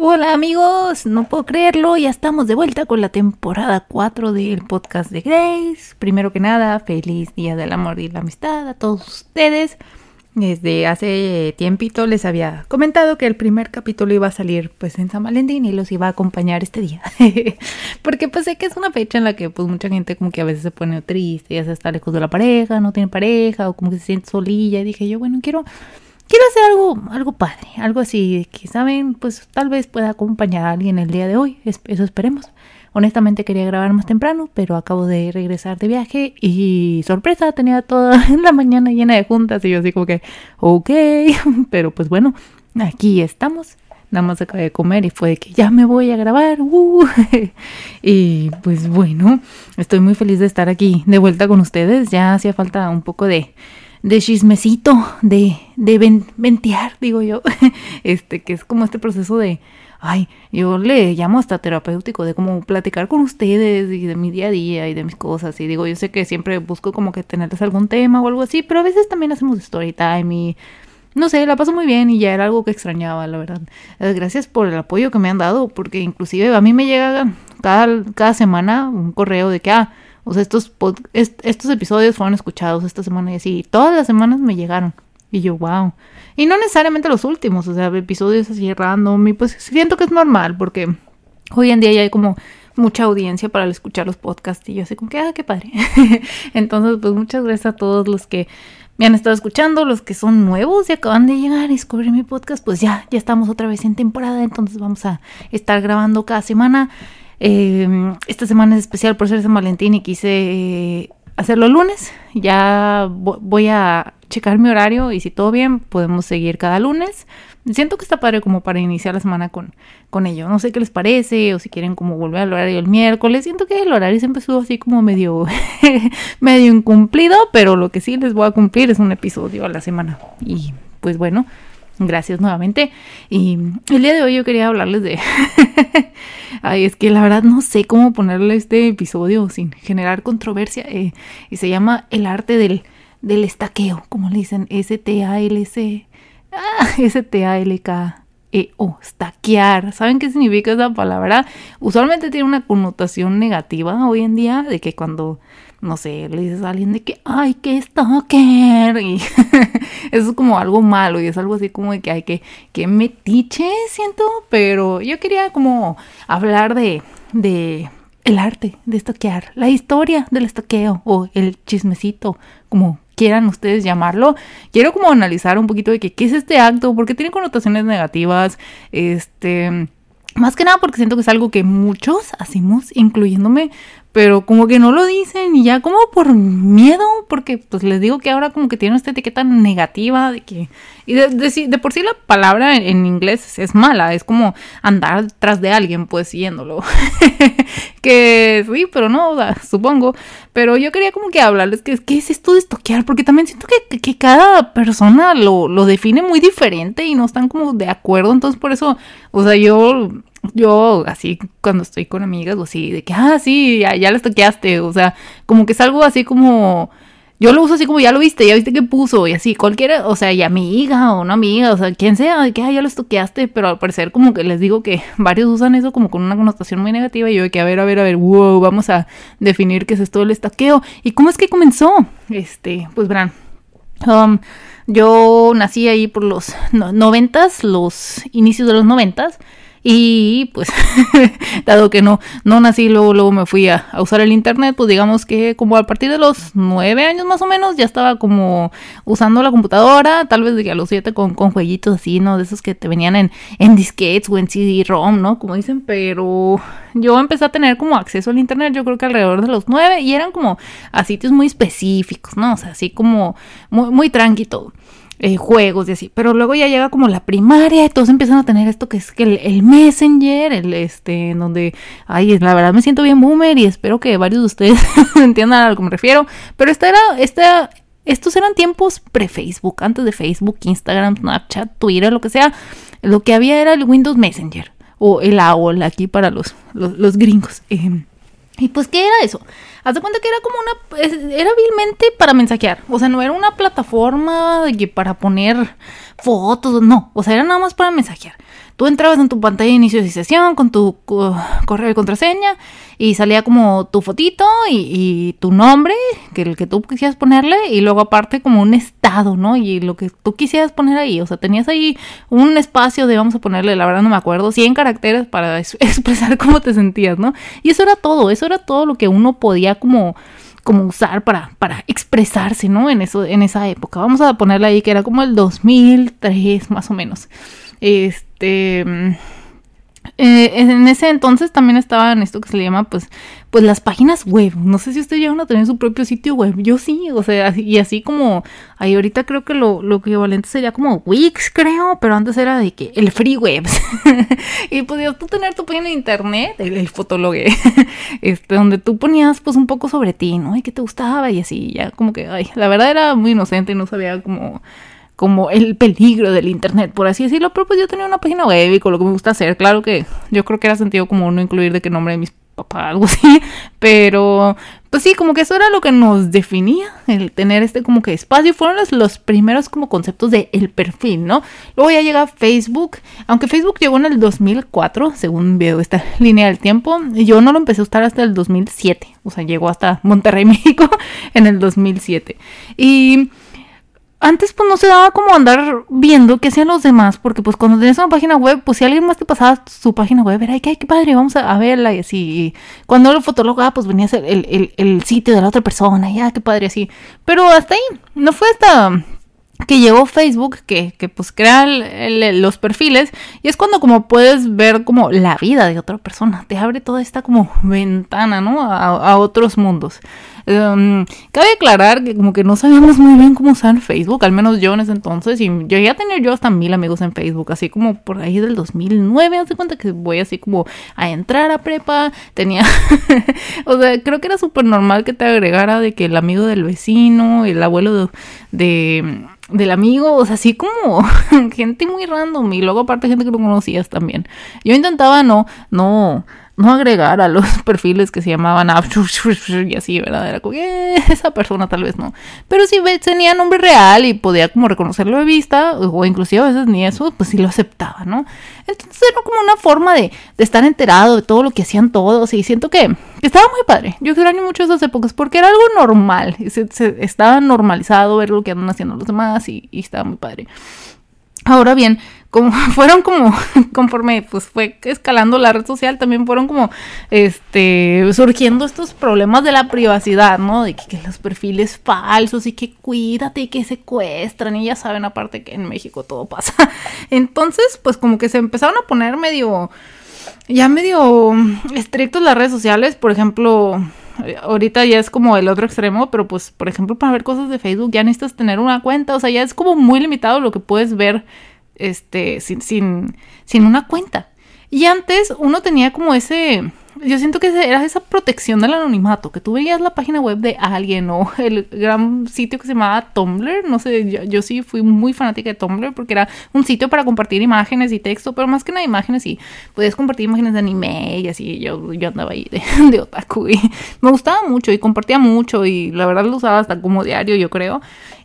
Hola amigos, no puedo creerlo, ya estamos de vuelta con la temporada 4 del podcast de Grace. Primero que nada, feliz Día del Amor y la Amistad a todos ustedes. Desde hace tiempito les había comentado que el primer capítulo iba a salir pues en San Valentín y los iba a acompañar este día. Porque pues sé que es una fecha en la que pues mucha gente como que a veces se pone triste, ya se está lejos de la pareja, no tiene pareja o como que se siente solilla. Y dije yo, bueno, quiero quiero hacer algo, algo padre, algo así que, saben, pues tal vez pueda acompañar a alguien el día de hoy, eso esperemos. Honestamente quería grabar más temprano, pero acabo de regresar de viaje y sorpresa, tenía toda la mañana llena de juntas y yo así como que, ok, pero pues bueno, aquí estamos. Nada más acabé de comer y fue que ya me voy a grabar. Uh. y pues bueno, estoy muy feliz de estar aquí de vuelta con ustedes. Ya hacía falta un poco de, de chismecito, de, de ventear, digo yo, este, que es como este proceso de, ay, yo le llamo hasta terapéutico, de como platicar con ustedes y de mi día a día y de mis cosas, y digo, yo sé que siempre busco como que tenerles algún tema o algo así, pero a veces también hacemos story time y no sé, la paso muy bien y ya era algo que extrañaba, la verdad. Eh, gracias por el apoyo que me han dado, porque inclusive a mí me llega cada, cada semana un correo de que, ah, o sea, estos, estos episodios fueron escuchados esta semana y así. Todas las semanas me llegaron. Y yo, wow. Y no necesariamente los últimos, o sea, episodios así random. Y pues siento que es normal porque hoy en día ya hay como mucha audiencia para escuchar los podcasts. Y yo así como que, ah, qué padre. Entonces, pues muchas gracias a todos los que me han estado escuchando, los que son nuevos y acaban de llegar y descubrir mi podcast. Pues ya, ya estamos otra vez en temporada. Entonces vamos a estar grabando cada semana. Em, esta semana es especial por ser San Valentín y quise eh, hacerlo lunes. Ya voy a checar mi horario y si todo bien, podemos seguir cada lunes. Siento que está padre como para iniciar la semana con, con ello. No sé qué les parece o si quieren como volver al horario el miércoles. Siento que el horario siempre estuvo así como medio, medio incumplido, pero lo que sí les voy a cumplir es un episodio a la semana. Y pues bueno, Gracias nuevamente. Y el día de hoy yo quería hablarles de... Ay, es que la verdad no sé cómo ponerle este episodio sin generar controversia. Eh, y se llama El arte del, del estaqueo, como le dicen, S-T-A-L-C. Ah, S-T-A-L-K. E o estaquear. ¿Saben qué significa esa palabra? Usualmente tiene una connotación negativa hoy en día de que cuando no sé, le dices a alguien de que, ay, que stalker. Y eso es como algo malo y es algo así como de que hay que, que metiche, siento. Pero yo quería como hablar de, de el arte de estoquear, la historia del estoqueo o el chismecito, como quieran ustedes llamarlo. Quiero como analizar un poquito de que qué es este acto, porque tiene connotaciones negativas, este más que nada porque siento que es algo que muchos hacemos, incluyéndome, pero como que no lo dicen y ya como por miedo, porque pues les digo que ahora como que tiene esta etiqueta negativa de que... Y de, de, por sí la palabra en, inglés es mala, es como andar tras de alguien pues siguiéndolo. que sí, pero no, supongo. Pero yo quería como que hablarles que qué es esto de estoquear, porque también siento que, que cada persona lo, lo define muy diferente y no están como de acuerdo, entonces por eso, o sea, yo yo así cuando estoy con amigas o así, de que, ah, sí, ya, ya les toqueaste, o sea, como que es algo así como, yo lo uso así como ya lo viste, ya viste que puso y así, cualquiera, o sea, y amiga o no amiga, o sea, quien sea, de que, ah, ya lo toqueaste, pero al parecer como que les digo que varios usan eso como con una connotación muy negativa y yo de que, a ver, a ver, a ver, wow, vamos a definir qué es esto del estaqueo y cómo es que comenzó, este, pues verán, um, yo nací ahí por los noventas, los inicios de los noventas, y pues, dado que no, no nací, luego, luego me fui a, usar el internet, pues digamos que como a partir de los nueve años más o menos, ya estaba como usando la computadora, tal vez de a los siete con, con jueguitos así, ¿no? De esos que te venían en, en disquetes o en CD-ROM, ¿no? Como dicen, pero yo empecé a tener como acceso al internet, yo creo que alrededor de los nueve, y eran como a sitios muy específicos, ¿no? O sea, así como muy, muy tranqui todo. Eh, juegos y así. Pero luego ya llega como la primaria y todos empiezan a tener esto que es el, Messenger, el este, donde, ay, la verdad me siento bien boomer y espero que varios de ustedes entiendan a lo que me refiero. Pero esta era, esta, estos eran tiempos pre-Facebook, antes de Facebook, Instagram, Snapchat, Twitter, lo que sea. Lo que había era el Windows Messenger o el AOL aquí para los, los, gringos. Em, y pues, ¿qué era eso? Haz de cuenta que era como una, era vilmente para mensajear, o sea, no era una plataforma para poner fotos, no, o sea, era nada más para mensajear. Tú entrabas en tu pantalla de inicio de sesión con tu correo y contraseña y salía como tu fotito y, tu nombre, que el que tú quisieras ponerle, y luego aparte como un estado, ¿no? Y lo que tú quisieras poner ahí, o sea, tenías ahí un espacio de, vamos a ponerle, la verdad no me acuerdo, 100 caracteres para expresar cómo te sentías, ¿no? Y eso era todo, eso era todo lo que uno podía como como usar para, para expresarse, ¿no? En, eso, en esa época. Vamos a ponerle ahí que era como el 2003 más o menos. Este. Eh, en ese entonces también estaba en esto que se le llama, pues, pues las páginas web. No sé si ustedes llegan a tener su propio sitio web. Yo sí, o sea, y así como, ahí ahorita creo que lo, lo equivalente sería como Wix, creo, pero antes era de que el free web. y podías tú tener tu página de internet, el, el fotologue, este, donde tú ponías pues un poco sobre ti, ¿no? Y que te gustaba y así, ya como que, ay, la verdad era muy inocente y no sabía como como el peligro del internet, por así decirlo, pero pues yo tenía una página web y con lo que me gusta hacer, claro que yo creo que era sentido como no incluir de qué nombre de mis papás, algo así, pero pues sí, como que eso era lo que nos definía, el tener este como que espacio, fueron los, los primeros como conceptos de el perfil, ¿no? Luego ya llega Facebook, aunque Facebook llegó en el 2004, según veo esta línea del tiempo, yo no lo empecé a usar hasta el 2007, o sea, llegó hasta Monterrey, México en el 2007. Y antes pues no se daba como andar viendo qué hacían los demás, porque pues cuando tenías una página web, pues si alguien más te pasaba su página web, era, ay, qué, padre, vamos a, verla y así. cuando el fotólogo, ah, pues venía el, el, el, sitio de la otra persona, ya, qué padre, así. Pero hasta ahí, no fue hasta que llegó Facebook, que, que pues crea los perfiles, y es cuando como puedes ver como la vida de otra persona, te abre toda esta como ventana, ¿no? A, otros mundos. Em, cabe aclarar que como que no sabíamos muy bien cómo usar Facebook, al menos yo en ese entonces, y yo ya tenía yo hasta mil amigos en Facebook, así como por ahí del 2009, hace cuenta que voy así como a entrar a prepa, tenía, o sea, creo que era súper normal que te agregara de que el amigo del vecino, el abuelo de del amigo, o sea, así como gente muy random y luego aparte gente que no conocías también. Yo intentaba no, no, no agregar a los perfiles que se llamaban y así, ¿verdad? Era como, eh, esa persona tal vez no. Pero si tenía nombre real y podía como reconocerlo de vista, o inclusive a veces ni eso, pues sí lo aceptaba, ¿no? Entonces era como una forma de, de estar enterado de todo lo que hacían todos y siento que, estaba muy padre. Yo extraño mucho esas épocas porque era algo normal, se, estaba normalizado ver lo que andan haciendo los demás y, y estaba muy padre. Ahora bien, como fueron como conforme pues fue escalando la red social también fueron como este surgiendo estos problemas de la privacidad no de que, los perfiles falsos y que cuídate y que secuestran y ya saben aparte que en México todo pasa. Entonces pues como que se empezaron a poner medio ya medio estrictos las redes sociales por ejemplo ahorita ya es como el otro extremo, pero pues, por ejemplo, para ver cosas de Facebook ya necesitas tener una cuenta, o sea, ya es como muy limitado lo que puedes ver este, sin, sin, sin una cuenta. Y antes uno tenía como ese, yo siento que era esa protección del anonimato, que tú veías la página web de alguien o el gran sitio que se llamaba Tumblr, no sé, yo, sí fui muy fanática de Tumblr porque era un sitio para compartir imágenes y texto, pero más que nada imágenes y podías compartir imágenes de anime y así, yo, yo andaba ahí de, de otaku y me gustaba mucho y compartía mucho y la verdad lo usaba hasta como diario, yo creo.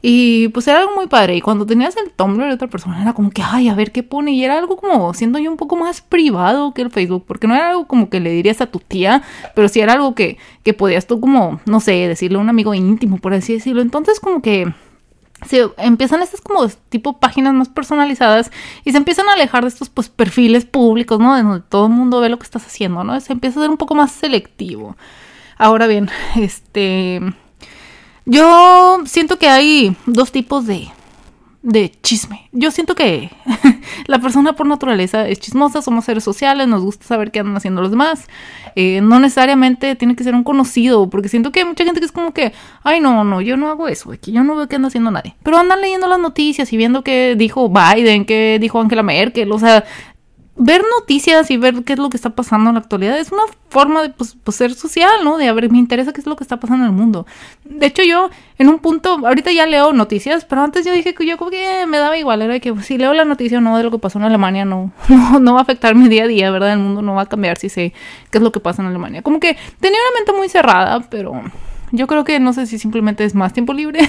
Y pues era algo muy padre. Y cuando tenías el Tumblr de otra persona era como que, ay, a ver qué pone. Y era algo como siendo yo un poco más privado que el Facebook. Porque no era algo como que le dirías a tu tía, pero sí era algo que, que podías tú como, no sé, decirle a un amigo íntimo, por así decirlo. Entonces como que se empiezan estas como tipo páginas más personalizadas y se empiezan a alejar de estos pues perfiles públicos, ¿no? De donde todo el mundo ve lo que estás haciendo, ¿no? Se empieza a ser un poco más selectivo. Ahora bien, este yo siento que hay dos tipos de, de chisme. Yo siento que la persona por naturaleza es chismosa, somos seres sociales, nos gusta saber qué andan haciendo los demás. Eh, no necesariamente tiene que ser un conocido, porque siento que hay mucha gente que es como que, ay, no, no, yo no hago eso, que yo no veo qué anda haciendo nadie. Pero andan leyendo las noticias y viendo qué dijo Biden, qué dijo Angela Merkel, o sea, ver noticias y ver qué es lo que está pasando en la actualidad es una forma de pues, pues, ser social, ¿no? De a ver, me interesa qué es lo que está pasando en el mundo. De hecho, yo en un punto, ahorita ya leo noticias, pero antes yo dije que yo como que me daba igual, era que pues, si leo la noticia o no de lo que pasó en Alemania, no, no, no va a afectar mi día a día, ¿verdad? El mundo no va a cambiar si sé qué es lo que pasa en Alemania. Como que tenía una mente muy cerrada, pero yo creo que no sé si simplemente es más tiempo libre,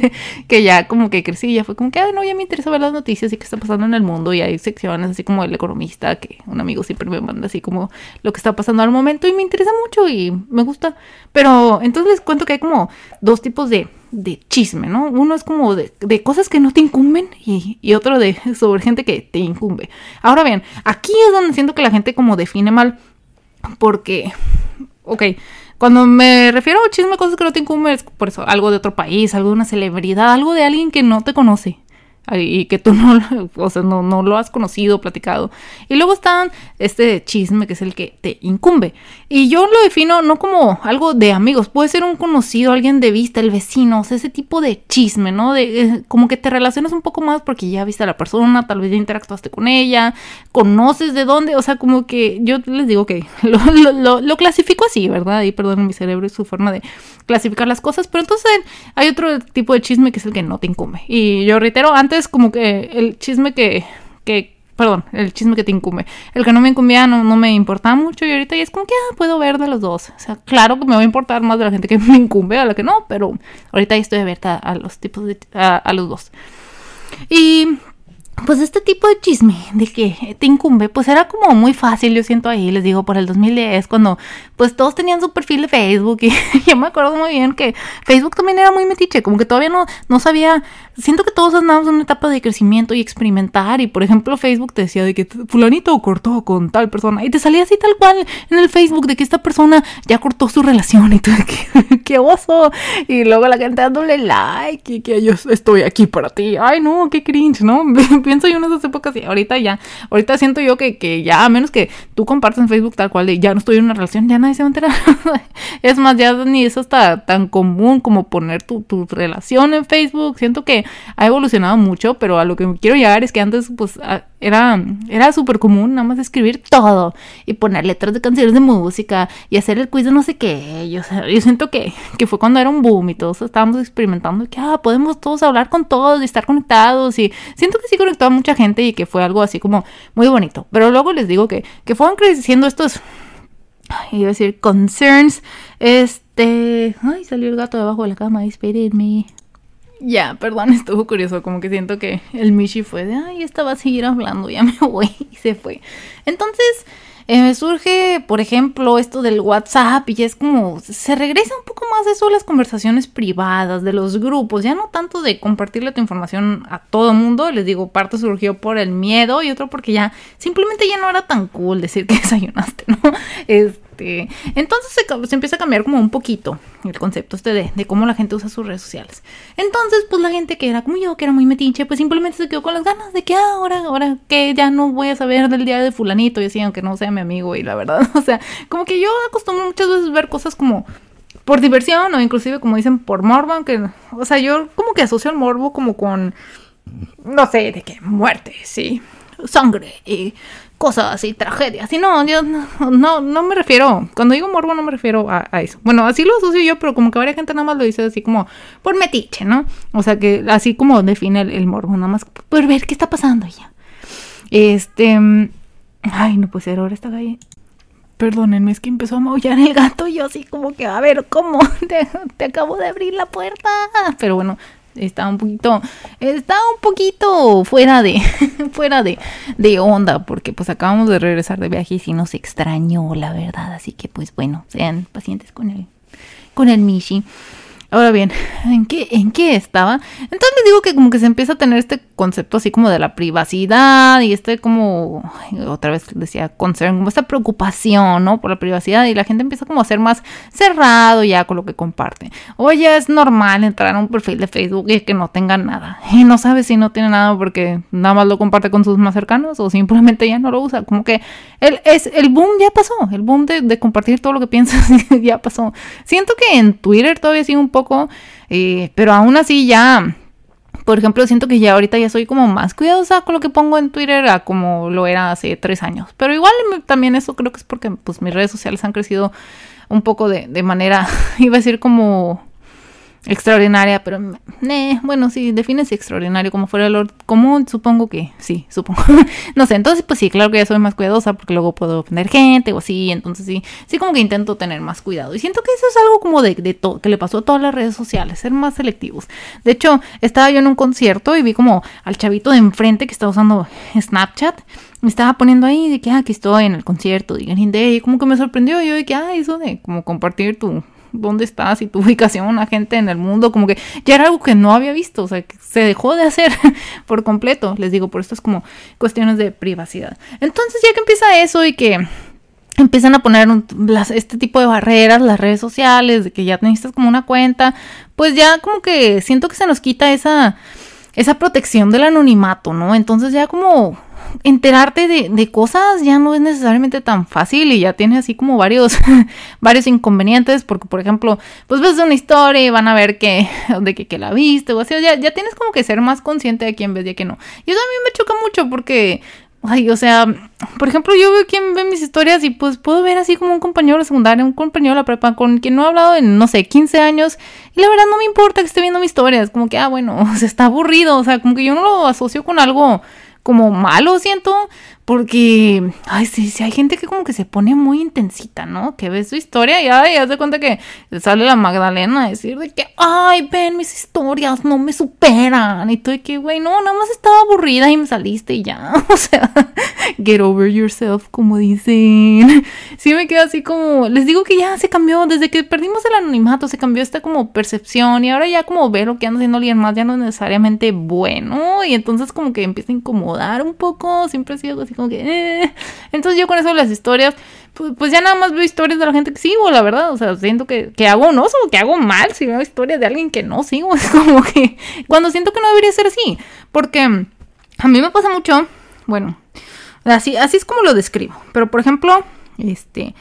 que ya como que crecí, ya fue como que, no, ya me interesa ver las noticias y qué está pasando en el mundo y hay secciones así como el economista, que un amigo siempre me manda así como lo que está pasando al momento y me interesa mucho y me gusta. Pero entonces les cuento que hay como dos tipos de, de chisme, ¿no? Uno es como de, de cosas que no te incumben y, y, otro de sobre gente que te incumbe. Ahora bien, aquí es donde siento que la gente como define mal porque, ok, cuando me refiero a chisme, cosas que no te incumben, es por eso, algo de otro país, algo de una celebridad, algo de alguien que no te conoce y que tú no, o sea, no, no, lo has conocido, platicado. Y luego están este chisme que es el que te incumbe. Y yo lo defino no como algo de amigos, puede ser un conocido, alguien de vista, el vecino, o sea, ese tipo de chisme, ¿no? De eh, como que te relacionas un poco más porque ya viste a la persona, tal vez ya interactuaste con ella, conoces de dónde, o sea, como que yo les digo que lo, lo, lo clasifico así, ¿verdad? Y perdón mi cerebro y su forma de clasificar las cosas, pero entonces hay otro tipo de chisme que es el que no te incumbe. Y yo reitero, antes como que el chisme que, que perdón, el chisme que te incumbe. El que no me incumbía no, no me importaba mucho y ahorita ya es como que ah, puedo ver de los dos. O sea, claro que me va a importar más de la gente que me incumbe a la que no, pero ahorita ya estoy abierta a los tipos de, a los dos. Y pues este tipo de chisme de que te incumbe, pues era como muy fácil, yo siento ahí, les digo, por el 2010, cuando pues todos tenían su perfil de Facebook y yo me acuerdo muy bien que Facebook también era muy metiche, como que todavía no, no sabía, siento que todos andábamos en una etapa de crecimiento y experimentar y por ejemplo Facebook te decía de que fulanito cortó con tal persona y te salía así tal cual en el Facebook de que esta persona ya cortó su relación y tú qué oso y luego la gente dándole like y que yo estoy aquí para ti, ay no, qué cringe, ¿no? pienso yo en esas épocas y ahorita ya, ahorita siento yo que, que ya, a menos que tú compartas en Facebook tal cual de ya no estoy en una relación, ya nadie se va a enterar. es más, ya ni eso está tan común como poner tu, tu relación en Facebook. Siento que ha evolucionado mucho, pero a lo que quiero llegar es que antes, pues, era, era súper común nada más escribir todo y poner letras de canciones de música y hacer el quiz no sé qué. Yo, yo siento que, que fue cuando era un boom y todos estábamos experimentando que ah, podemos todos hablar con todos y estar conectados y siento que sí conectó mucha gente y que fue algo así como muy bonito. Pero luego les digo que, que fueron creciendo estos, iba a decir, concerns. Este, ay, salió el gato debajo de la cama, espérenme. Ya, perdón, estuvo curioso, como que siento que el Mishi fue de, ay, esta va a seguir hablando, ya me voy, y se fue. Entonces, eh, surge, por ejemplo, esto del WhatsApp y es como, se regresa un poco más eso a las conversaciones privadas de los grupos, ya no tanto de compartirle tu información a todo mundo, les digo, parte surgió por el miedo y otro porque ya simplemente ya no era tan cool decir que desayunaste, ¿no? Es, este, entonces se, empieza a cambiar como un poquito el concepto este de, cómo la gente usa sus redes sociales. Entonces, pues la gente que era como yo, que era muy metiche, pues simplemente se quedó con las ganas de que ah, ahora, ahora que ya no voy a saber del día de fulanito y así, aunque no sea mi amigo y la verdad, o sea, como que yo acostumbro muchas veces ver cosas como por diversión o inclusive como dicen por morbo, aunque, o sea, yo como que asocio el morbo como con, no sé, de qué, muerte, sí, sangre y cosas así, tragedias. Y no, yo no, no, me refiero, cuando digo morbo no me refiero a, eso. Bueno, así lo asocio yo, pero como que varias gente nada más lo dice así como por metiche, ¿no? O sea que así como define el, morbo, nada más por ver qué está pasando ya. Este, ay, no puede ser, ahora está ahí. Perdónenme, es que empezó a maullar el gato y yo así como que, a ver, ¿cómo? Te, te acabo de abrir la puerta. Pero bueno, está un poquito está un poquito fuera de fuera de, de onda porque pues acabamos de regresar de viaje y sí nos extrañó la verdad. Así que pues bueno sean pacientes con el con el Mishi Ahora bien, ¿en qué, ¿en qué estaba? Entonces digo que como que se empieza a tener este concepto así como de la privacidad y este como, otra vez decía, concern, como esta preocupación, ¿no? Por la privacidad y la gente empieza como a ser más cerrado ya con lo que comparte. Oye, es normal entrar a un perfil de Facebook y que no tenga nada. Y no sabe si no tiene nada porque nada más lo comparte con sus más cercanos o simplemente ya no lo usa. Como que el, es, el boom ya pasó, el boom de, de compartir todo lo que piensas ya pasó. Siento que en Twitter todavía sigue un poco eh, pero aún así ya por ejemplo, siento que ya ahorita ya soy como más cuidadosa con lo que pongo en Twitter a como lo era hace tres años. Pero igual también eso creo que es porque pues mis redes sociales han crecido un poco de, de manera, iba a decir como extraordinaria, pero bueno, sí, define si extraordinario como fuera lo común, supongo que sí, supongo. no sé, entonces pues sí, claro que ya soy más cuidadosa porque luego puedo ofender gente o así, entonces sí, sí como que intento tener más cuidado. Y siento que eso es algo como de, de todo, que le pasó a todas las redes sociales, ser más selectivos. De hecho, estaba yo en un concierto y vi como al chavito de enfrente que estaba usando Snapchat me estaba poniendo ahí de que ah, aquí estoy en el concierto de y como que me sorprendió yo de que ah, eso de como compartir tu dónde estás y tu ubicación a gente en el mundo, como que ya era algo que no había visto, o sea, que se dejó de hacer por completo, les digo, por esto es como cuestiones de privacidad. Entonces ya que empieza eso y que empiezan a poner este tipo de barreras, las redes sociales, de que ya necesitas como una cuenta, pues ya como que siento que se nos quita esa, esa protección del anonimato, ¿no? Entonces ya como enterarte de, de, cosas ya no es necesariamente tan fácil y ya tiene así como varios, varios inconvenientes, porque por ejemplo, pues ves una historia y van a ver que, de que, la viste o así, ya, ya tienes como que ser más consciente de quién ves y de que no. Y eso a mí me choca mucho porque Ay, o sea, por ejemplo, yo veo quién ve mis historias y pues puedo ver así como un compañero de secundaria, un compañero de la prepa con quien no he hablado en, no sé, 15 años. Y la verdad no me importa que esté viendo mis historias. Como que, ah, bueno, o sea, está aburrido. O sea, como que yo no lo asocio con algo como malo, siento, porque, ay, sí, sí, hay gente que como que se pone muy intensita, ¿no? Que ve su historia y, ay, hace cuenta que sale la Magdalena a decir de que, ay, ven mis historias, no me superan. Y tú de que, güey, no, nada más estaba aburrida y me saliste y ya. O sea, get over yourself, como dicen. Sí me queda así como, les digo que ya se cambió, desde que perdimos el anonimato, se cambió esta como percepción y ahora ya como ver lo que anda haciendo alguien más ya no es necesariamente bueno. Y entonces como que empieza a incomodar un poco, siempre ha sido así como que... Eh. Entonces yo con eso las historias, pues, pues, ya nada más veo historias de la gente que sigo, la verdad. O sea, siento que, que hago no, o que hago mal si veo historias de alguien que no sigo. Es como que cuando siento que no debería ser así. Porque a mí me pasa mucho, bueno, así, así es como lo describo. Pero por ejemplo, este...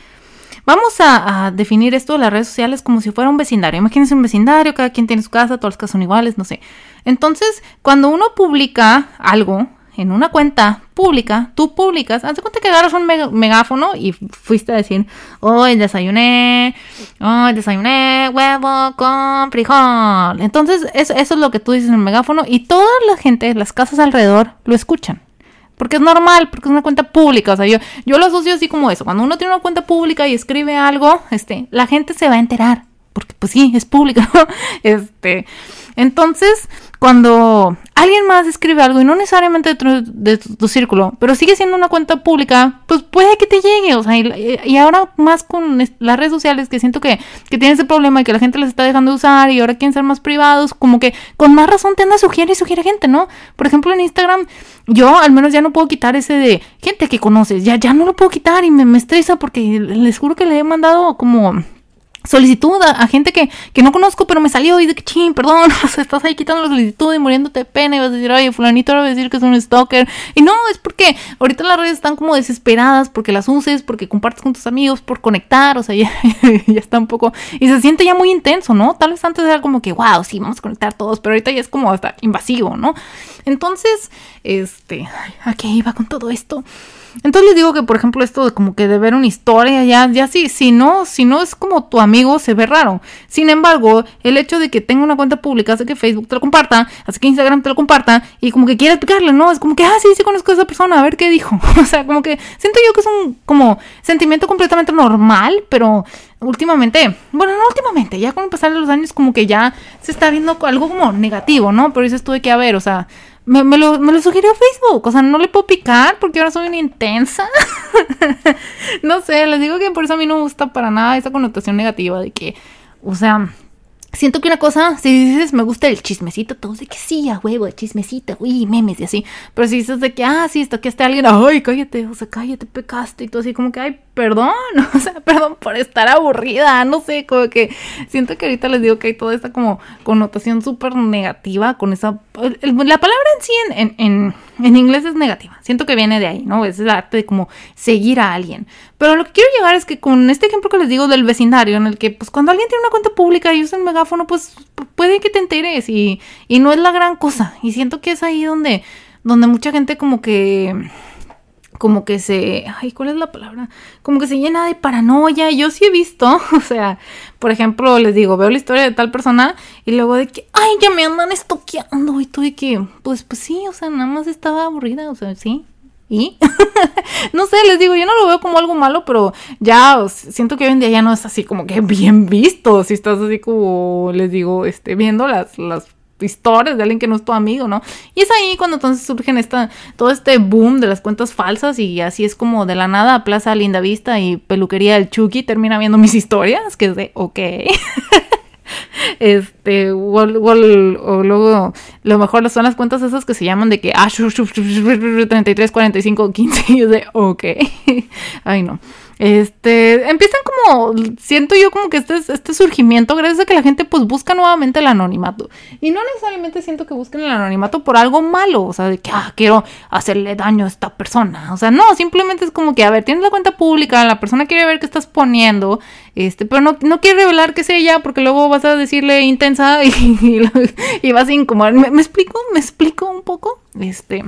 Vamos a, a, definir esto de las redes sociales como si fuera un vecindario. Imagínense un vecindario, cada quien tiene su casa, todas las casas son iguales, no sé. Entonces, cuando uno publica algo, en una cuenta pública, tú publicas, haz de cuenta que agarras un megáfono y fuiste a decir, hoy desayuné, hoy desayuné huevo con frijol. Entonces, eso, es lo que tú dices en el megáfono y toda la gente, las casas alrededor, lo escuchan. Porque es normal, porque es una cuenta pública. O sea, yo, yo lo asocio así como eso. Cuando uno tiene una cuenta pública y escribe algo, este, la gente se va a enterar. Porque pues sí, es pública. este, entonces, cuando alguien más escribe algo y no necesariamente dentro de tu, círculo, pero sigue siendo una cuenta pública, pues puede que te llegue, o sea, y, ahora más con las redes sociales que siento que, que tienen ese problema y que la gente les está dejando de usar y ahora quieren ser más privados, como que con más razón te anda sugiere y sugiere gente, ¿no? Por ejemplo, en Instagram, yo al menos ya no puedo quitar ese de gente que conoces, ya, ya no lo puedo quitar y me, me estresa porque les juro que le he mandado como solicitud a, gente que, que, no conozco, pero me salió y de que ching, perdón, o sea, estás ahí quitando la solicitud y muriéndote de pena y vas a decir, oye, fulanito va a decir que es un stalker. Y no, es porque ahorita las redes están como desesperadas porque las uses, porque compartes con tus amigos, por conectar, o sea, ya, ya está un poco, y se siente ya muy intenso, ¿no? Tal vez antes era como que, wow, sí, vamos a conectar todos, pero ahorita ya es como hasta invasivo, ¿no? Entonces, este, ¿a qué iba con todo esto? Entonces les digo que, por ejemplo, esto de como que de ver una historia, ya, ya sí, si no, si no es como tu amigo, se ve raro. Sin embargo, el hecho de que tenga una cuenta pública hace que Facebook te lo comparta, hace que Instagram te lo comparta, y como que quiere explicarle, ¿no? Es como que, ah, sí, sí conozco a esa persona, a ver qué dijo. o sea, como que siento yo que es un como sentimiento completamente normal, pero últimamente, bueno, no últimamente, ya con el pasar de los años como que ya se está viendo algo como negativo, ¿no? Pero eso tuve que, a ver, o sea, me, me, lo, me lo sugirió Facebook. O sea, no le puedo picar porque ahora soy una intensa. no sé, les digo que por eso a mí no gusta para nada esa connotación negativa de que, o sea, siento que una cosa, si dices me gusta el chismecito, todos de que sí, a huevo, el chismecito, uy, memes y así. Pero si dices de que, ah, sí, esto que esté alguien, ay, cállate, o sea, cállate, pecaste y todo así, como que, ay, perdón, o sea, perdón por estar aburrida, no sé, como que siento que ahorita les digo que hay toda esta como connotación súper negativa con esa, la palabra en sí en, en, en, inglés es negativa, siento que viene de ahí, ¿no? Es el arte de como seguir a alguien, pero lo que quiero llegar es que con este ejemplo que les digo del vecindario, en el que pues cuando alguien tiene una cuenta pública y usa el megáfono, pues puede que te enteres y, y no es la gran cosa, y siento que es ahí donde, donde mucha gente como que como que se, ay, ¿cuál es la palabra? Como que se llena de paranoia. Yo sí he visto, o sea, por ejemplo, les digo, veo la historia de tal persona y luego de que, ay, ya me andan estoqueando y todo y que, pues, pues sí, o sea, nada más estaba aburrida, o sea, sí. ¿Y? no sé, les digo, yo no lo veo como algo malo, pero ya siento que hoy en día ya no es así como que bien visto. Si estás así como, les digo, este, viendo las, las historias de alguien que no es tu amigo, ¿no? Y es ahí cuando entonces surgen esta, todo este boom de las cuentas falsas y así es como de la nada Plaza Linda Vista y Peluquería del Chucky termina viendo mis historias, que es de, ok. este, o, luego, lo mejor son las cuentas esas que se llaman de que, ah, 33, 45, 15, y es de, ok. Ay, no. Este, empiezan como, siento yo como que este, este surgimiento gracias a que la gente pues busca nuevamente el anonimato. Y no necesariamente siento que busquen el anonimato por algo malo, o sea, de que, ah, quiero hacerle daño a esta persona. O sea, no, simplemente es como que, a ver, tienes la cuenta pública, la persona quiere ver qué estás poniendo, este, pero no, no quiere revelar que es ella porque luego vas a decirle intensa y, y, vas a incomodar. ¿Me, ¿Me explico? ¿Me explico un poco? Este...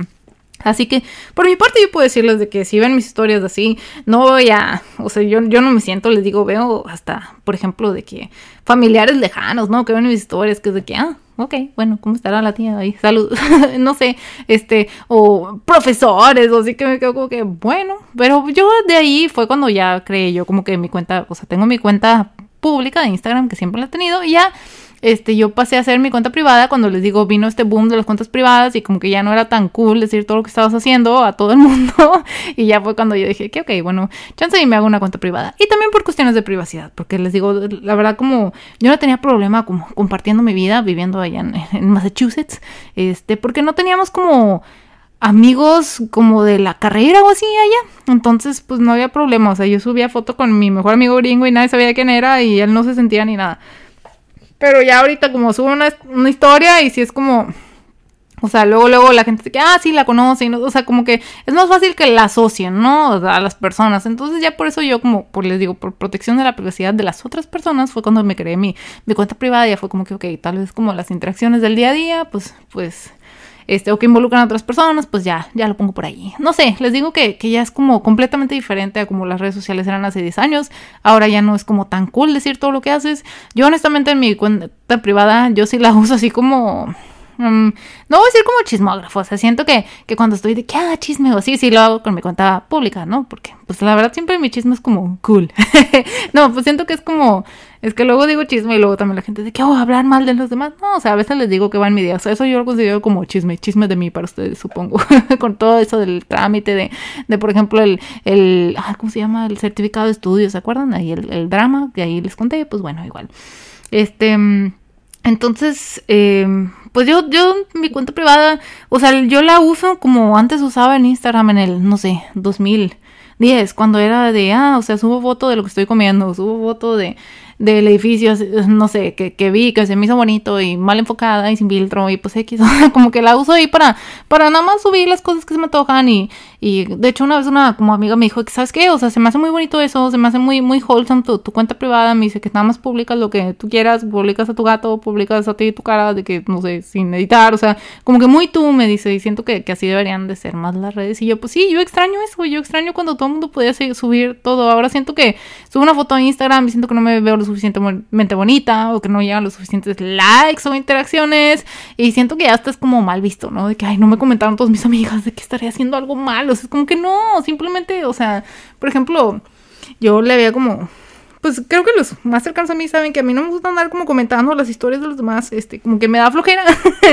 Así que, por mi parte, yo puedo decirles de que si ven mis historias así, no voy a, o sea, yo, yo no me siento, les digo, veo hasta, por ejemplo, de que familiares lejanos, ¿no? Que ven mis historias, que es de que, ah, ok, bueno, ¿cómo estará la tía ahí? Salud, no sé, este, o profesores, o así que me quedo como que, bueno, pero yo de ahí fue cuando ya creé yo como que mi cuenta, o sea, tengo mi cuenta pública de Instagram que siempre la he tenido y ya este, yo pasé a hacer mi cuenta privada cuando les digo, vino este boom de las cuentas privadas y como que ya no era tan cool decir todo lo que estabas haciendo a todo el mundo. y ya fue cuando yo dije que, ok, bueno, chance y me hago una cuenta privada. Y también por cuestiones de privacidad, porque les digo, la verdad como yo no tenía problema como compartiendo mi vida viviendo allá en, Massachusetts, este, porque no teníamos como amigos como de la carrera o así allá. Entonces, pues no había problema. O sea, yo subía foto con mi mejor amigo gringo y nadie sabía quién era y él no se sentía ni nada. Pero ya ahorita como subo una, historia y si es como... O sea, luego, luego la gente dice que, ah, sí, la conoce. o sea, como que es más fácil que la asocien, ¿no? a las personas. Entonces ya por eso yo como, por les digo, por protección de la privacidad de las otras personas, fue cuando me creé mi, mi cuenta privada. Ya fue como que, ok, tal vez como las interacciones del día a día, pues, pues este, o que involucran a otras personas, pues ya, ya lo pongo por ahí. No sé, les digo que, que ya es como completamente diferente a como las redes sociales eran hace 10 años. Ahora ya no es como tan cool decir todo lo que haces. Yo honestamente en mi cuenta privada, yo sí la uso así como Mm, no voy a decir como chismógrafo, o sea, siento que, que cuando estoy de que, ah, chisme, o sí, sí lo hago con mi cuenta pública, ¿no? Porque, pues la verdad, siempre mi chisme es como cool. no, pues siento que es como, es que luego digo chisme y luego también la gente dice que, oh, hablar mal de los demás. No, o sea, a veces les digo que va en mi día, eso yo lo considero como chisme, chisme de mí para ustedes, supongo, con todo eso del trámite de, de por ejemplo, el, el, ah, ¿cómo se llama? El certificado de estudio, ¿se acuerdan? Ahí el, el drama, que ahí les conté, pues bueno, igual. Este, mm, entonces, eh, pues yo, yo, mi cuenta privada, o sea, yo la uso como antes usaba en Instagram en el, no sé, 2010, cuando era de, ah, o sea, subo foto de lo que estoy comiendo, subo foto de, del edificio, no sé, que, que, vi, que se me hizo bonito y mal enfocada y sin filtro y pues X, como que la uso ahí para, para nada más subir las cosas que se me tocan y, y de hecho una vez una como amiga me dijo ¿sabes qué? O sea, se me hace muy bonito eso, se me hace muy, muy wholesome tu, tu cuenta privada, me dice que nada más publicas lo que tú quieras, publicas a tu gato, publicas a ti tu cara, de que, no sé, sin editar, o sea, como que muy tú, me dice, y siento que, que así deberían de ser más las redes y yo, pues sí, yo extraño eso, yo extraño cuando todo el mundo podía subir todo, ahora siento que subo una foto a Instagram y siento que no me veo suficientemente bonita o que no llegan los suficientes likes o interacciones y siento que ya estás como mal visto, ¿no? De que, ay, no me comentaron todas mis amigas de que estaré haciendo algo mal, o sea, es como que no, simplemente, o sea, por ejemplo, yo le había como pues creo que los más cercanos a mí saben que a mí no me gusta andar como comentando las historias de los demás, este, como que me da flojera.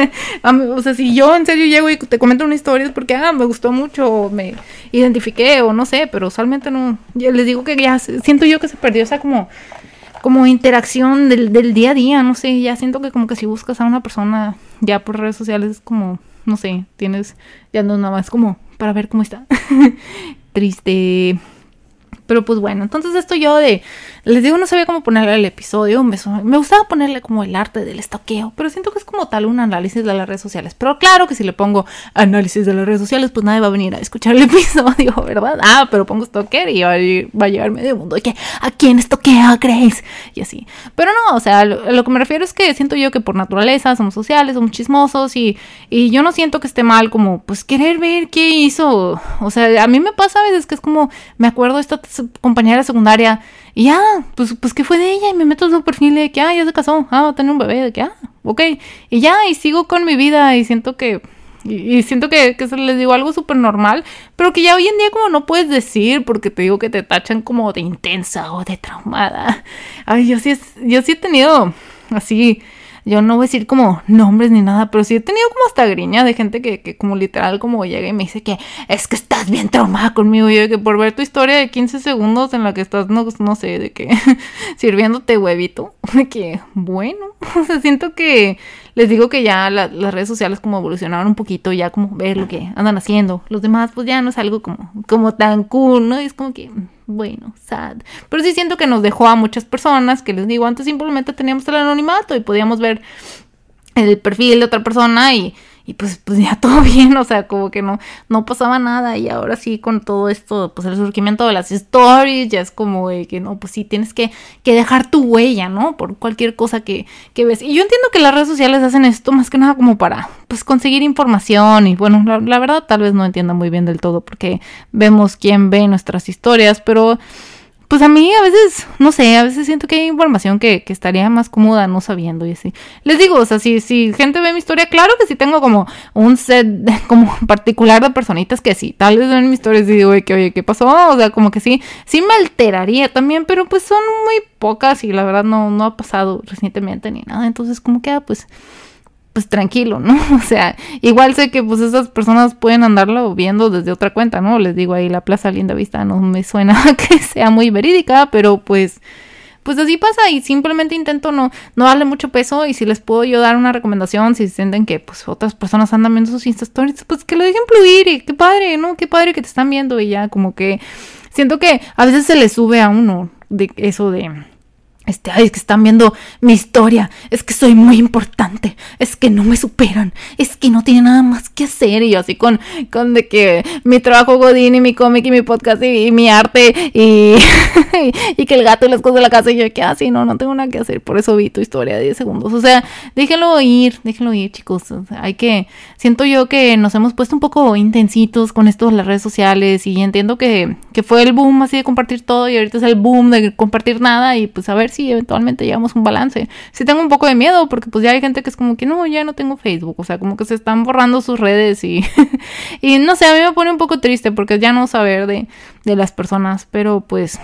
o sea, si yo en serio llego y te comento una historia es porque, ah, me gustó mucho, o me identifiqué, o no sé, pero usualmente no. Les digo que ya siento yo que se perdió esa como como interacción del, del día a día, no sé, ya siento que como que si buscas a una persona ya por redes sociales es como, no sé, tienes, ya no nada más como para ver cómo está. Triste. Pero pues bueno, entonces esto yo de, les digo, no sabía cómo ponerle el episodio, me, gustaba ponerle como el arte del estoqueo, pero siento que es como tal un análisis de las redes sociales. Pero claro que si le pongo análisis de las redes sociales, pues nadie va a venir a escuchar el episodio, ¿verdad? Ah, pero pongo stalker y va a, llegar medio mundo. ¿Y que ¿A quién estoquea Grace? Y así. Pero no, o sea, lo, lo, que me refiero es que siento yo que por naturaleza somos sociales, somos chismosos y, y yo no siento que esté mal como, pues, querer ver qué hizo. O sea, a mí me pasa a veces que es como, me acuerdo de esta compañera secundaria y ya, pues, pues, ¿qué fue de ella? Y me meto en su perfil de que, ah, ya se casó, ah, va a tener un bebé, de que, ah, ok. Y ya, y sigo con mi vida y siento que, y, siento que, que se les digo algo súper normal, pero que ya hoy en día como no puedes decir porque te digo que te tachan como de intensa o de traumada. Ay, yo sí, yo sí he tenido así yo no voy a decir como nombres ni nada, pero sí he tenido como hasta griña de gente que, que como literal como llega y me dice que es que estás bien traumada conmigo. Y yo que por ver tu historia de 15 segundos en la que estás, no, no sé, de que sirviéndote huevito, de que bueno, o sea, siento que les digo que ya las redes sociales como evolucionaron un poquito, ya como ver lo que andan haciendo. Los demás pues ya no es algo como, como tan cool, ¿no? Y es como que, bueno, sad. Pero sí siento que nos dejó a muchas personas, que les digo, antes simplemente teníamos el anonimato y podíamos ver el perfil de otra persona y y pues, pues ya todo bien, o sea, como que no, no pasaba nada y ahora sí con todo esto, pues el surgimiento de las stories, ya es como que no, pues sí, tienes que, que dejar tu huella, ¿no? Por cualquier cosa que, que ves. Y yo entiendo que las redes sociales hacen esto más que nada como para, pues conseguir información y bueno, la verdad tal vez no entienda muy bien del todo porque vemos quién ve nuestras historias, pero pues a mí a veces, no sé, a veces siento que hay información que, que, estaría más cómoda no sabiendo y así. Les digo, o sea, si, si gente ve mi historia, claro que sí tengo como un set como particular de personitas que sí, tal vez ven mi historia y digo, que oye, ¿qué pasó? O sea, como que sí, sí me alteraría también, pero pues son muy pocas y la verdad no, no ha pasado recientemente ni nada. Entonces, como que, ah, pues pues tranquilo, ¿no? O sea, igual sé que pues esas personas pueden andarlo viendo desde otra cuenta, ¿no? Les digo ahí la Plaza Linda Vista no me suena que sea muy verídica, pero pues pues así pasa y simplemente intento no, no darle mucho peso y si les puedo yo dar una recomendación, si sienten que pues otras personas andan viendo sus Insta pues que lo dejen fluir y qué padre, ¿no? Qué padre que te están viendo y ya como que siento que a veces se le sube a uno de eso de este, ay, es que están viendo mi historia, es que soy muy importante, es que no me superan, es que no tienen nada más que hacer. Y yo así con, con de que mi trabajo Godín y mi cómic y mi podcast y, mi arte y, y, que el gato y las cosas de la casa. Y yo que así, ah, no, no tengo nada que hacer. Por eso vi tu historia de 10 segundos. O sea, déjenlo ir, déjenlo ir, chicos. hay que, siento yo que nos hemos puesto un poco intensitos con esto de las redes sociales y entiendo que, que fue el boom así de compartir todo y ahorita es el boom de compartir nada y pues a ver si eventualmente llegamos a un balance. Sí tengo un poco de miedo porque pues ya hay gente que es como que no, ya no tengo Facebook, o sea, como que se están borrando sus redes y, y no sé, a mí me pone un poco triste porque ya no saber de, de las personas, pero pues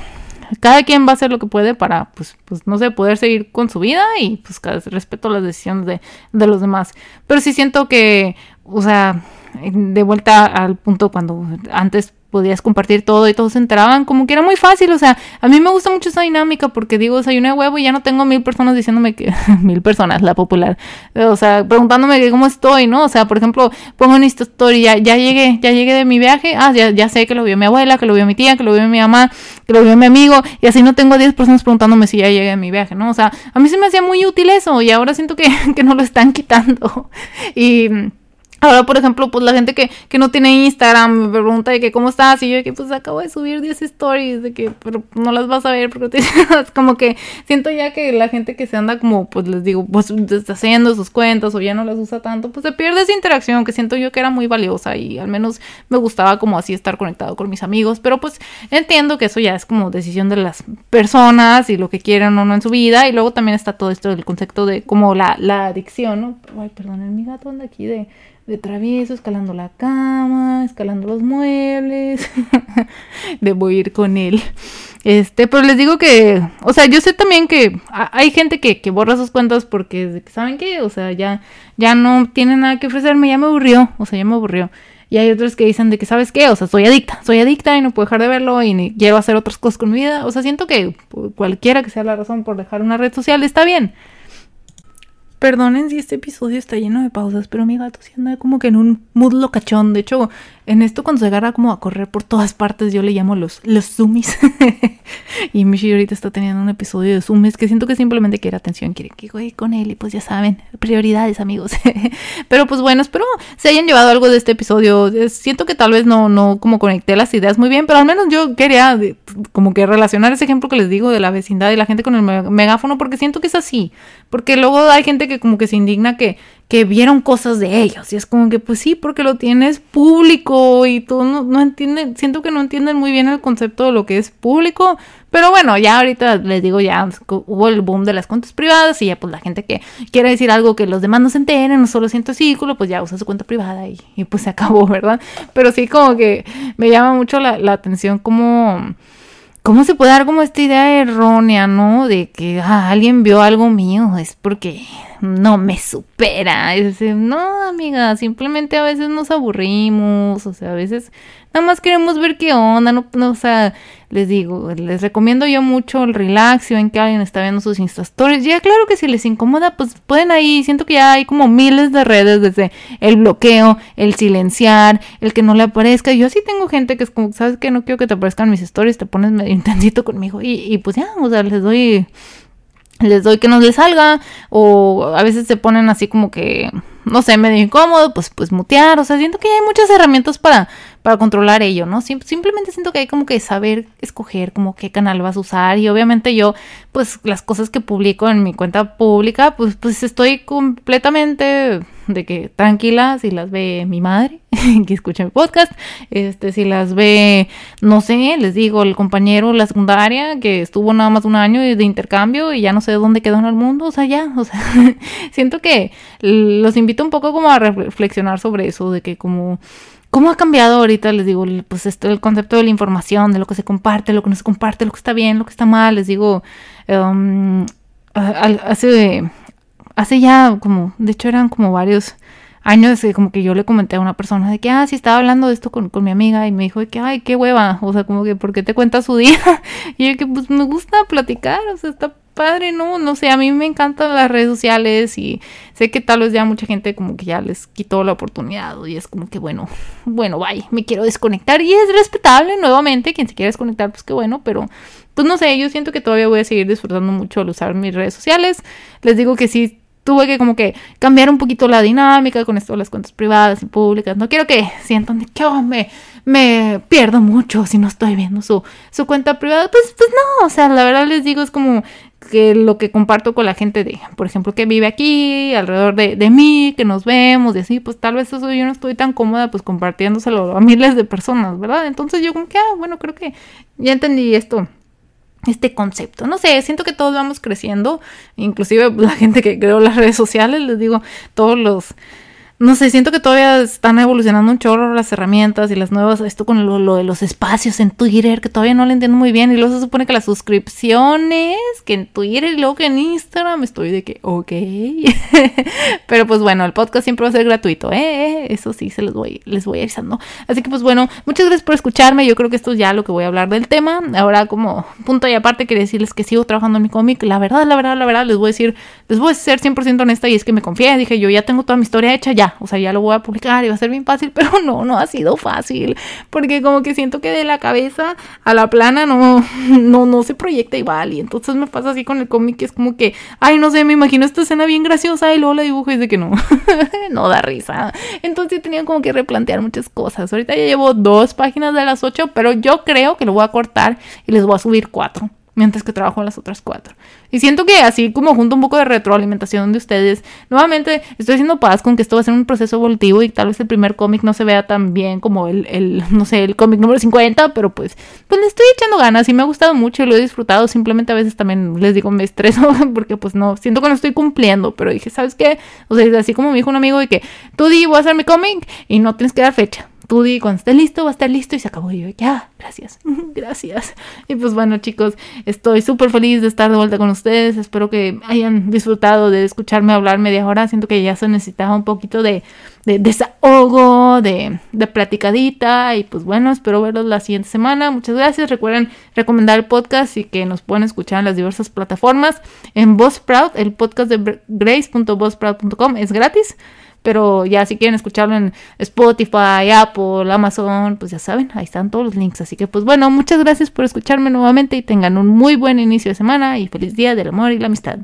cada quien va a hacer lo que puede para, pues, pues no sé, poder seguir con su vida y pues respeto las decisiones de, de los demás. Pero sí siento que, o sea, de vuelta al punto cuando antes podías compartir todo y todos se enteraban, como que era muy fácil, o sea, a mí me gusta mucho esa dinámica porque digo, desayuné huevo y ya no tengo mil personas diciéndome que, mil personas, la popular, o sea, preguntándome que cómo estoy, ¿no? O sea, por ejemplo, pongo una historia, ya, ya llegué, ya llegué de mi viaje, ah, ya, ya sé que lo vio mi abuela, que lo vio mi tía, que lo vio mi mamá, que lo vio mi amigo, y así no tengo 10 personas preguntándome si ya llegué de mi viaje, ¿no? O sea, a mí se me hacía muy útil eso y ahora siento que, que no lo están quitando y Ahora, por ejemplo, pues la gente que, que no tiene Instagram me pregunta de que cómo estás y yo de que pues acabo de subir 10 stories de que pero no las vas a ver porque es como que siento ya que la gente que se anda como pues les digo pues deshaciendo sus cuentas o ya no las usa tanto pues se pierde esa interacción que siento yo que era muy valiosa y al menos me gustaba como así estar conectado con mis amigos. Pero pues entiendo que eso ya es como decisión de las personas y lo que quieren o no en su vida. Y luego también está todo esto del concepto de como la, la adicción, ¿no? Ay, perdón, mi gato anda aquí de de travieso, escalando la cama, escalando los muebles. Debo ir con él. Este, pero les digo que, o sea, yo sé también que hay gente que, que borra sus cuentas porque saben que, o sea, ya, ya no tiene nada que ofrecerme, ya me aburrió, o sea, ya me aburrió. Y hay otros que dicen de que, ¿sabes qué? O sea, soy adicta, soy adicta y no puedo dejar de verlo y ni quiero hacer otras cosas con mi vida. O sea, siento que cualquiera que sea la razón por dejar una red social está bien. Perdonen si este episodio está lleno de pausas, pero mi gato sí anda como que en un mood locachón. De hecho, en esto cuando se agarra como a correr por todas partes, yo le llamo los, los y Michi ahorita está teniendo un episodio de zoomies que siento que simplemente quiere atención, quiere que juegue con él y pues ya saben, prioridades amigos. pero pues bueno, espero se hayan llevado algo de este episodio. Siento que tal vez no, no como conecté las ideas muy bien, pero al menos yo quería como que relacionar ese ejemplo que les digo de la vecindad y la gente con el megáfono porque siento que es así. Porque luego hay gente que como que se indigna que, que vieron cosas de ellos. Y es como que, pues sí, porque lo tienes público y todo no, no entienden, siento que no entienden muy bien el concepto de lo que es público. Pero bueno, ya ahorita les digo, ya hubo el boom de las cuentas privadas y ya pues la gente que quiere decir algo que los demás no se enteren, no solo siento círculo, pues ya usa su cuenta privada y, y, pues se acabó, ¿verdad? Pero sí como que me llama mucho la, la atención como ¿Cómo se puede dar como esta idea errónea, no? De que ah, alguien vio algo mío, es porque no me supera. Es, no, amiga, simplemente a veces nos aburrimos, o sea, a veces nada más queremos ver qué onda, no, no o sea, les digo, les recomiendo yo mucho el relax, si ven que alguien está viendo sus instastories, ya claro que si les incomoda, pues pueden ahí, siento que ya hay como miles de redes, desde el bloqueo, el silenciar, el que no le aparezca, yo sí tengo gente que es como, sabes que no quiero que te aparezcan mis stories, te pones medio intensito conmigo y, y pues ya, o sea, les doy les doy que no les salga o a veces se ponen así como que no sé, medio incómodo, pues pues mutear, o sea, siento que hay muchas herramientas para para controlar ello, ¿no? simplemente siento que hay como que saber escoger como qué canal vas a usar y obviamente yo pues las cosas que publico en mi cuenta pública, pues pues estoy completamente de que tranquila si las ve mi madre que escucha mi podcast, este si las ve no sé, les digo el compañero la secundaria que estuvo nada más un año de intercambio y ya no sé dónde quedó en el mundo, o sea, ya, o sea, siento que los invito un poco como a reflexionar sobre eso de que como ¿Cómo ha cambiado ahorita? Les digo, pues esto, el concepto de la información, de lo que se comparte, lo que no se comparte, lo que está bien, lo que está mal. Les digo, um, hace, hace ya como, de hecho eran como varios años que como que yo le comenté a una persona de que, ah, sí, estaba hablando de esto con, con mi amiga y me dijo de que, ay, qué hueva, o sea, como que, ¿por qué te cuenta su día? y yo que, pues me gusta platicar, o sea, está padre, ¿no? No sé, a mí me encantan las redes sociales y sé que tal vez ya mucha gente como que ya les quitó la oportunidad y es como que bueno, bueno, bye, me quiero desconectar y es respetable nuevamente, quien se quiera desconectar, pues qué bueno, pero pues no sé, yo siento que todavía voy a seguir disfrutando mucho al usar mis redes sociales. Les digo que sí tuve que como que cambiar un poquito la dinámica con esto de las cuentas privadas y públicas. No quiero que sientan que oh, me, me pierdo mucho si no estoy viendo su, su cuenta privada. Pues, pues no, o sea, la verdad les digo, es como que lo que comparto con la gente de, por ejemplo, que vive aquí, alrededor de, de mí, que nos vemos y así, pues tal vez eso yo no estoy tan cómoda pues compartiéndoselo a miles de personas, ¿verdad? Entonces yo como que, ah, bueno, creo que ya entendí esto este concepto. No sé, siento que todos vamos creciendo, inclusive la gente que creó las redes sociales, les digo, todos los no sé, siento que todavía están evolucionando un chorro las herramientas y las nuevas, esto con lo, de los espacios en Twitter, que todavía no lo entiendo muy bien, y luego se supone que las suscripciones, que en Twitter y luego que en Instagram, estoy de que, ok, pero pues bueno, el podcast siempre va a ser gratuito, ¿eh? Eso sí, se los voy, les voy avisando. Así que pues bueno, muchas gracias por escucharme, yo creo que esto es ya lo que voy a hablar del tema, ahora como punto y aparte quería decirles que sigo trabajando en mi cómic, la verdad, la verdad, la verdad, les voy a decir, les voy a ser 100% honesta y es que me confié, dije yo ya tengo toda mi historia hecha, ya o sea, ya lo voy a publicar y va a ser bien fácil, pero no, no ha sido fácil, porque como que siento que de la cabeza a la plana no, no, no se proyecta igual, y entonces me pasa así con el cómic, que es como que, ay, no sé, me imagino esta escena bien graciosa y luego la dibujo y es de que no, no da risa, entonces tenía como que replantear muchas cosas, ahorita ya llevo dos páginas de las ocho, pero yo creo que lo voy a cortar y les voy a subir cuatro mientras que trabajo en las otras cuatro. Y siento que así como junto un poco de retroalimentación de ustedes, nuevamente estoy haciendo paz con que esto va a ser un proceso evolutivo y tal vez el primer cómic no se vea tan bien como el, el no sé, el cómic número 50, pero pues, pues le estoy echando ganas y me ha gustado mucho y lo he disfrutado, simplemente a veces también les digo me estreso porque pues no, siento que no estoy cumpliendo, pero dije, ¿sabes qué? O sea, así como me dijo un amigo de que tú di, voy a hacer mi cómic y no tienes que dar fecha tú di cuando esté listo, va a estar listo y se acabó. Y yo, ya, gracias, gracias. Y pues bueno, chicos, estoy súper feliz de estar de vuelta con ustedes. Espero que hayan disfrutado de escucharme hablar media hora. Siento que ya se necesitaba un poquito de, de desahogo, de, de platicadita. Y pues bueno, espero verlos la siguiente semana. Muchas gracias. Recuerden recomendar el podcast y que nos pueden escuchar en las diversas plataformas. En Buzzsprout, el podcast de grace.buzzsprout.com es gratis. Pero ya si quieren escucharlo en Spotify, Apple, Amazon, pues ya saben, ahí están todos los links. Así que pues bueno, muchas gracias por escucharme nuevamente y tengan un muy buen inicio de semana y feliz día del amor y la amistad.